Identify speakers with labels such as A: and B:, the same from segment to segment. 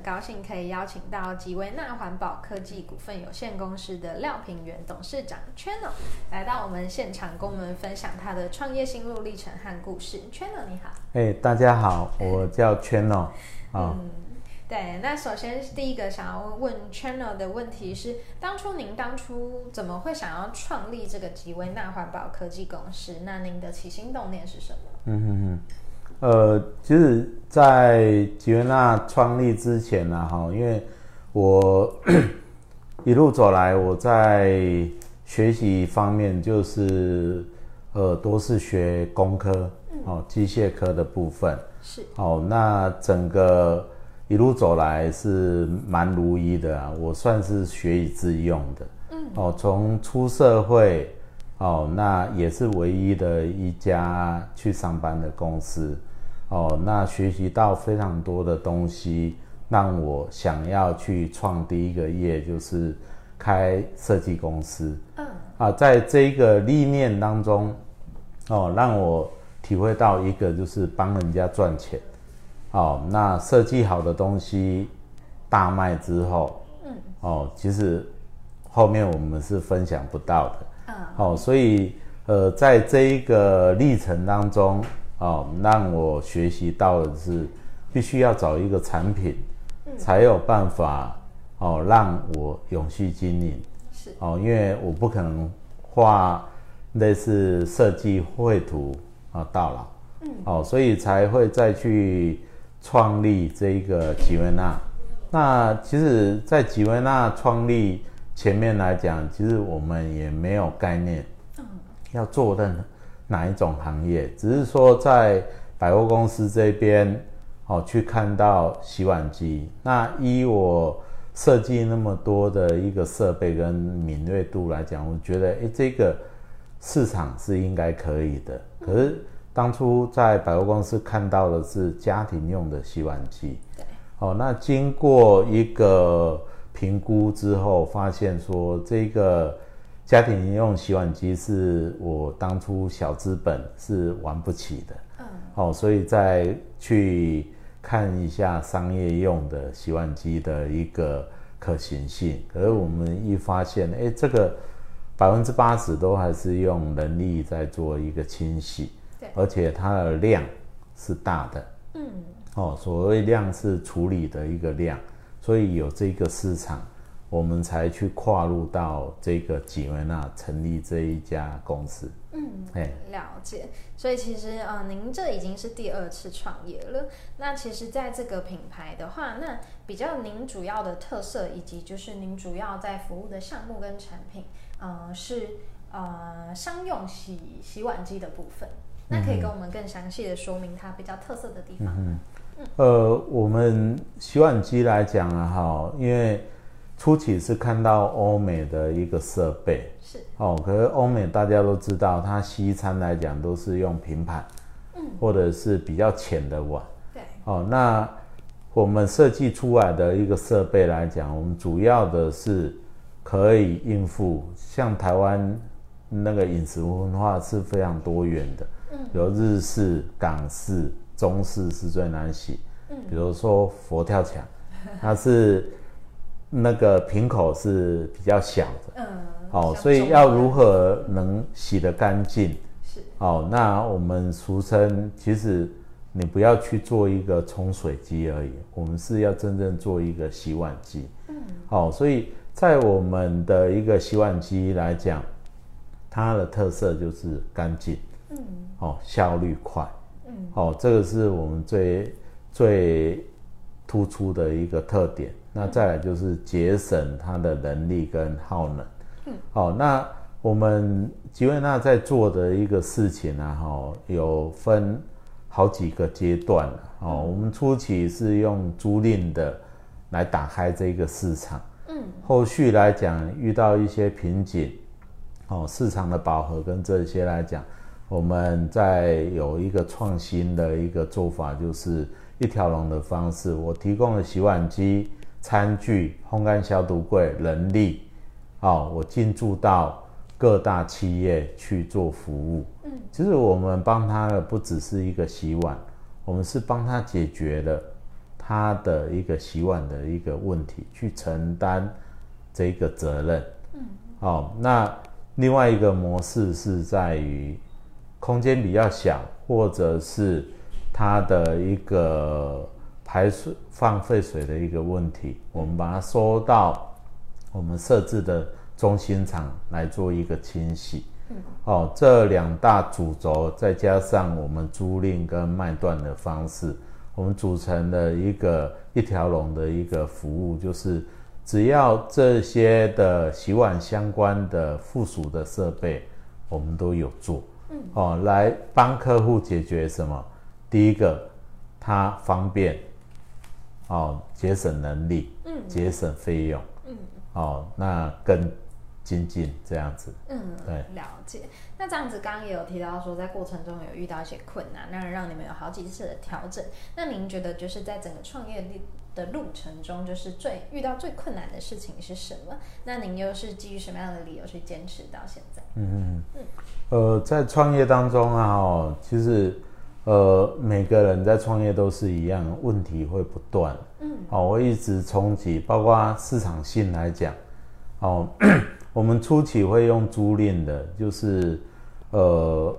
A: 很高兴可以邀请到吉维纳环保科技股份有限公司的廖平原董事长 Channel 来到我们现场，跟我们分享他的创业心路历程和故事。Channel 你好，
B: 哎，大家好，我叫 Channel 啊。
A: 嗯，对，那首先第一个想要问 Channel 的问题是，当初您当初怎么会想要创立这个吉维纳环保科技公司？那您的起心动念是什么？
B: 嗯哼哼，呃，其实，在吉维纳创立之前呢，哈，因为我 一路走来，我在学习方面就是呃，都是学工科哦，机械科的部分。
A: 是
B: 哦，那整个一路走来是蛮如意的啊，我算是学以致用的。嗯，哦，从出社会，哦，那也是唯一的一家去上班的公司。哦，那学习到非常多的东西，让我想要去创第一个业，就是开设计公司。
A: 嗯，
B: 啊，在这个历练当中，哦，让我体会到一个就是帮人家赚钱。哦，那设计好的东西大卖之后，
A: 嗯，
B: 哦，其实后面我们是分享不到的。
A: 嗯，
B: 哦，所以呃，在这一个历程当中，哦，让我学习到的是，必须要找一个产品，才有办法哦，让我永续经营。
A: 是。
B: 哦，因为我不可能画类似设计绘图啊到老，嗯，哦，所以才会再去创立这一个吉维纳。那其实，在吉维纳创立前面来讲，其实我们也没有概念，要做任何哪一种行业，只是说在百货公司这边，哦，去看到洗碗机。那依我设计那么多的一个设备跟敏锐度来讲，我觉得，诶，这个市场是应该可以的。可是当初在百货公司看到的是家庭用的洗碗机，
A: 对，
B: 哦，那经过一个评估之后，发现说这个家庭用洗碗机是我当初小资本是玩不起的，
A: 嗯，
B: 哦，所以再去看一下商业用的洗碗机的一个可行性。可是我们一发现，哎，这个百分之八十都还是用人力在做一个清洗，
A: 对。
B: 而且它的量是大的，
A: 嗯，
B: 哦，所谓量是处理的一个量，所以有这个市场，我们才去跨入到这个吉维纳成立这一家公司。
A: 嗯，
B: 哎，
A: 了解。所以其实呃，您这已经是第二次创业了。那其实在这个品牌的话，那比较您主要的特色，以及就是您主要在服务的项目跟产品，呃，是呃商用洗洗碗机的部分。那可以跟我们更详细的说明它比较特色的地方嗯？
B: 呃，我们洗碗机来讲啊，哈，因为初期是看到欧美的一个设备，
A: 是，
B: 哦，可是欧美大家都知道，它西餐来讲都是用平盘，
A: 嗯，
B: 或者是比较浅的碗，
A: 对，
B: 哦，那我们设计出来的一个设备来讲，我们主要的是可以应付像台湾那个饮食文化是非常多元的，
A: 嗯，
B: 有日式、港式、中式是最难洗，
A: 嗯。
B: 比如说佛跳墙，它是那个瓶口是比较小的，
A: 嗯，
B: 哦，所以要如何能洗得干净？
A: 是，
B: 哦，那我们俗称，其实你不要去做一个冲水机而已，我们是要真正做一个洗碗机。
A: 嗯，
B: 哦，所以在我们的一个洗碗机来讲，它的特色就是干净，
A: 嗯。
B: 哦，效率快，
A: 嗯，
B: 哦，这个是我们最最突出的一个特点。那再来就是节省它的人力跟耗能。
A: 嗯，
B: 好、那我们吉维纳在做的一个事情呢、哈，有分好几个阶段了哦。我们初期是用租赁的来打开这个市场，
A: 嗯，
B: 后续来讲遇到一些瓶颈，哦，市场的饱和跟这些来讲，我们在有一个创新的一个做法，就是一条龙的方式。我提供了洗碗机、餐具、烘干消毒柜、人力，哦，我进驻到各大企业去做服务。嗯，其实我们帮他的不只是一个洗碗，我们是帮他解决了他的一个洗碗的一个问题，去承担这个责任。嗯，哦，那另外一个模式是在于。空间比较小，或者是他的一个排水放废水的一个问题，我们把它收到我们设置的中心厂来做一个清洗。嗯，哦，这两大主轴再加上我们租赁跟卖断的方式，我们组成的一个一条龙的一个服务，就是只要这些的洗碗相关的附属的设备，我们都有做。嗯哦，来帮客户解决什么？第一个，它方便，哦，节省能力，嗯，节省费用，嗯，哦，那更精进这样子，嗯，对，
A: 了解。那这样子，刚刚也有提到说，在过程中有遇到一些困难，那让你们有好几次的调整。那您觉得，就是在整个创业的路程中，就是最遇到最困难的事情是什么？那您又是基于什么样的理由去坚持到现在？嗯嗯
B: 嗯。呃，在创业当中啊，哦，其实，呃，每个人在创业都是一样，问题会不断。嗯。哦，我一直冲击，包括市场性来讲，哦，我们初期会用租赁的，就是，呃，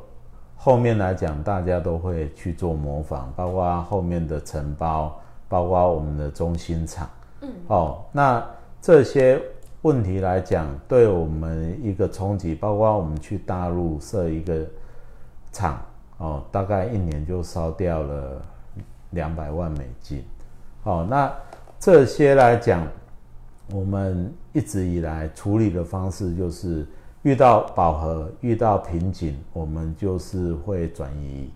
B: 后面来讲，大家都会去做模仿，包括后面的承包。包括我们的中心厂，嗯，哦，那这些问题来讲，对我们一个冲击，包括我们去大陆设一个厂，哦，大概一年就烧掉了两百万美金，哦，那这些来讲，我们一直以来处理的方式就是遇到饱和、遇到瓶颈，我们就是会转移。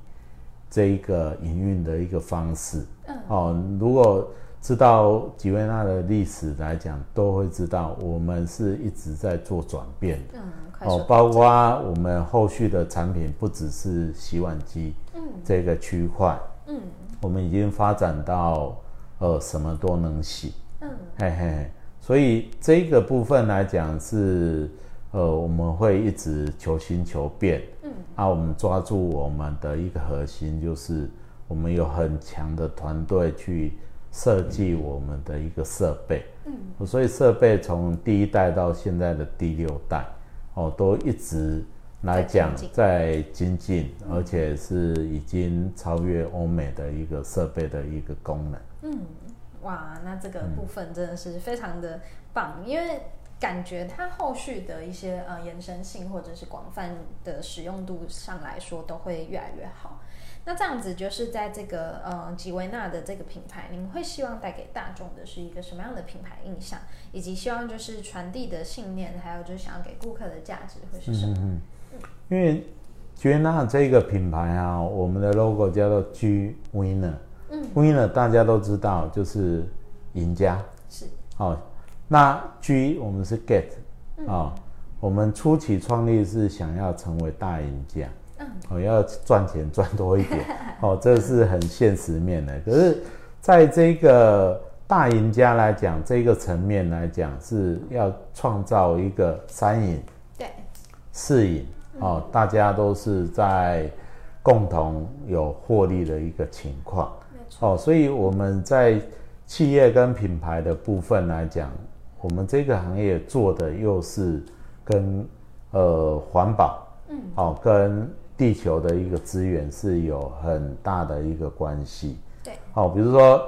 B: 这一个营运的一个方式，嗯，哦，如果知道吉维纳的历史来讲，都会知道我们是一直在做转变的，嗯，哦，包括我们后续的产品不只是洗碗机，嗯，这个区块，嗯，我们已经发展到呃什么都能洗，嗯，嘿嘿，所以这个部分来讲是。呃，我们会一直求新求变，嗯，啊，我们抓住我们的一个核心，就是我们有很强的团队去设计我们的一个设备，嗯，所以设备从第一代到现在的第六代，哦，都一直来讲在精进，而且是已经超越欧美的一个设备的一个功能，嗯，
A: 哇，那这个部分真的是非常的棒，因为。感觉它后续的一些呃延伸性或者是广泛的使用度上来说都会越来越好。那这样子就是在这个呃吉维纳的这个品牌，您会希望带给大众的是一个什么样的品牌印象，以及希望就是传递的信念，还有就是想要给顾客的价值会是什么？嗯
B: 嗯。因为吉维纳这个品牌啊，我们的 logo 叫做 G Winner，嗯，Winner 大家都知道就是赢家，
A: 是
B: 哦。那 G 我们是 get 啊，我们初期创立是想要成为大赢家，嗯，我要赚钱赚多一点，哦，这是很现实面的。可是，在这个大赢家来讲，这个层面来讲，是要创造一个三赢，
A: 对，
B: 四赢，哦，大家都是在共同有获利的一个情况，哦，所以我们在企业跟品牌的部分来讲。我们这个行业做的又是跟呃环保，嗯，哦，跟地球的一个资源是有很大的一个关系，
A: 对，
B: 哦，比如说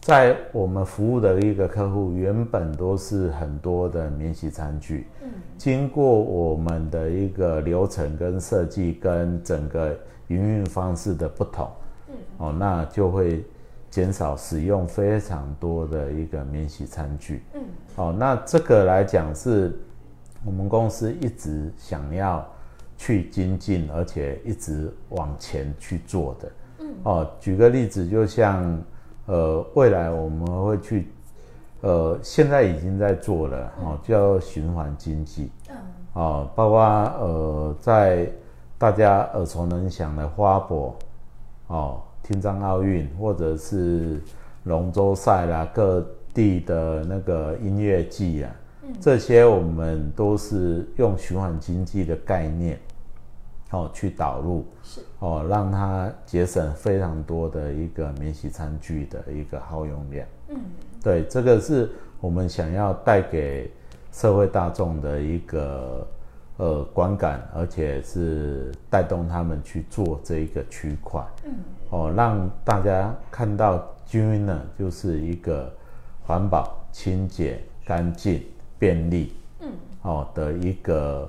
B: 在我们服务的一个客户，原本都是很多的免洗餐具，嗯，经过我们的一个流程跟设计跟整个营运方式的不同，嗯，哦，那就会。减少使用非常多的一个免洗餐具，嗯，哦，那这个来讲是我们公司一直想要去精进，而且一直往前去做的，嗯，哦，举个例子，就像呃，未来我们会去，呃，现在已经在做了，哦，叫循环经济，嗯，哦，包括呃，在大家耳熟能详的花博，哦，听障奥运，或者是龙舟赛啦，各地的那个音乐季啊，这些我们都是用循环经济的概念，哦，去导入，
A: 是
B: 哦，让它节省非常多的一个免洗餐具的一个耗用量。嗯，对，这个是我们想要带给社会大众的一个呃观感，而且是带动他们去做这一个区块。嗯，哦，让大家看到 Jun 呢，就是一个环保、清洁、干净、便利，嗯，哦的一个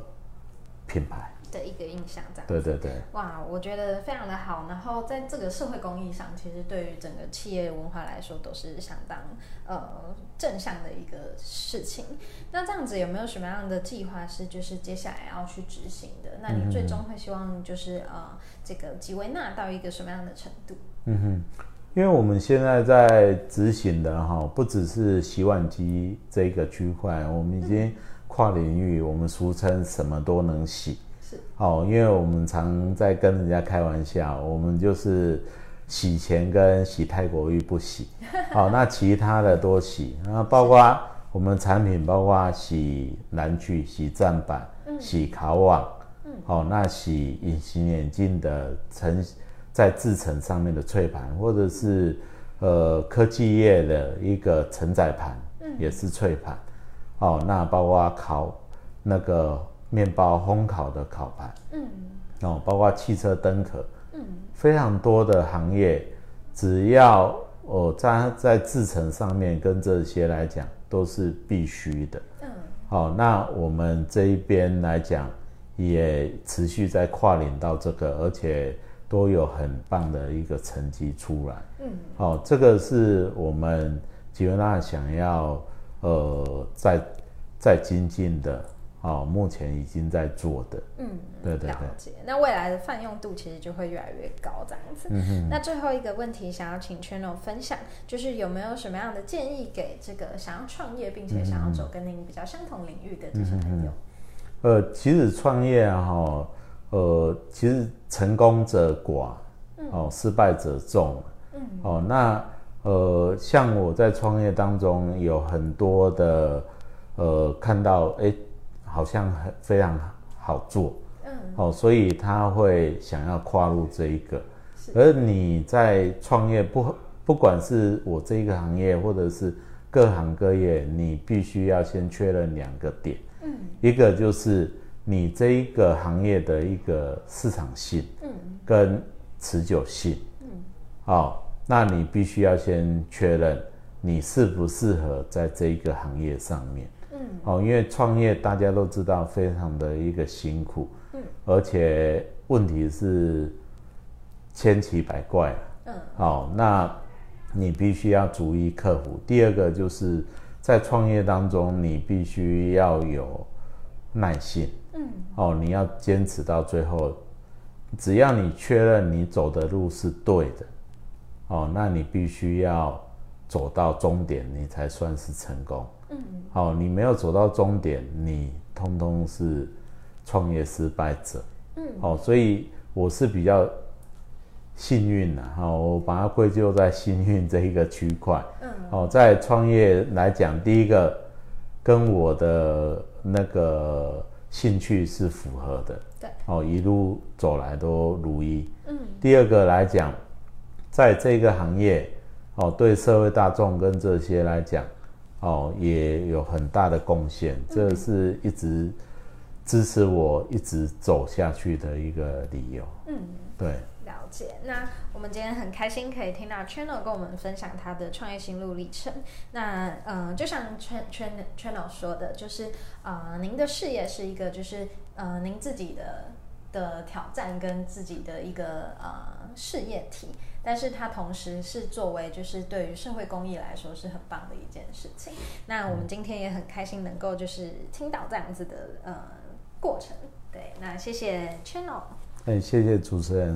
B: 品牌。
A: 的一个印象，这样
B: 对对对，
A: 哇，我觉得非常的好。然后在这个社会公益上，其实对于整个企业文化来说，都是相当呃正向的一个事情。那这样子有没有什么样的计划是就是接下来要去执行的？那你最终会希望就是呃这个吉维纳到一个什么样的程度？
B: 嗯哼，因为我们现在在执行的哈，不只是洗碗机这个区块，我们已经跨领域，我们俗称什么都能洗。哦，因为我们常在跟人家开玩笑，我们就是洗钱跟洗泰国浴不洗，好，那其他的都洗，那包括我们产品，包括洗蓝具、洗站板、洗烤网，好，那洗隐形眼镜的成在制成上面的脆盘，或者是呃科技业的一个承载盘，也是脆盘，哦，那包括烤那个。面包烘烤的烤盘，嗯，哦，包括汽车灯壳，嗯，非常多的行业，只要哦在在制成上面跟这些来讲都是必须的，嗯，好，那我们这一边来讲也持续在跨领到这个，而且都有很棒的一个成绩出来，嗯，好，这个是我们吉维纳想要呃在在精进的。哦，目前已经在做的，嗯，对对对，了
A: 解。那未来的泛用度其实就会越来越高，这样子。那最后一个问题，想要请 Channel 分享，就是有没有什么样的建议给这个想要创业并且想要走跟您比较相同领域的这些朋友？
B: 呃，其实创业哈，呃，其实成功者寡，哦，失败者众。嗯。哦，那呃，像我在创业当中有很多的，呃，看到哎。好像很非常好做，嗯，哦，所以他会想要跨入这一个。而你在创业不不管是我这一个行业，或者是各行各业，你必须要先确认两个点，嗯，一个就是你这一个行业的一个市场性，嗯，跟持久性，嗯，好，那你必须要先确认你适不适合在这一个行业上面。哦，因为创业大家都知道非常的一个辛苦，嗯，而且问题是千奇百怪，嗯，好，那你必须要逐一克服。第二个就是在创业当中，你必须要有耐性，嗯，哦，你要坚持到最后，只要你确认你走的路是对的，哦，那你必须要走到终点，你才算是成功。嗯，好，你没有走到终点，你通通是创业失败者。嗯，好，所以我是比较幸运的，好，我把它归咎在幸运这一个区块。嗯，好，在创业来讲，第一个跟我的那个兴趣是符合的。
A: 对，
B: 哦，一路走来都如意。嗯，第二个来讲，在这个行业，哦，对社会大众跟这些来讲。哦，也有很大的贡献，这是一直支持我一直走下去的一个理由。嗯，对，
A: 了解。那我们今天很开心可以听到 Channel 跟我们分享他的创业心路历程。那嗯，就像 Channel Channel 说的，就是呃，您的事业是一个，就是呃，您自己的的挑战跟自己的一个呃事业体。但是它同时是作为，就是对于社会公益来说是很棒的一件事情。那我们今天也很开心能够就是听到这样子的呃过程。对，那谢谢 Channel。
B: 哎，谢谢主持人，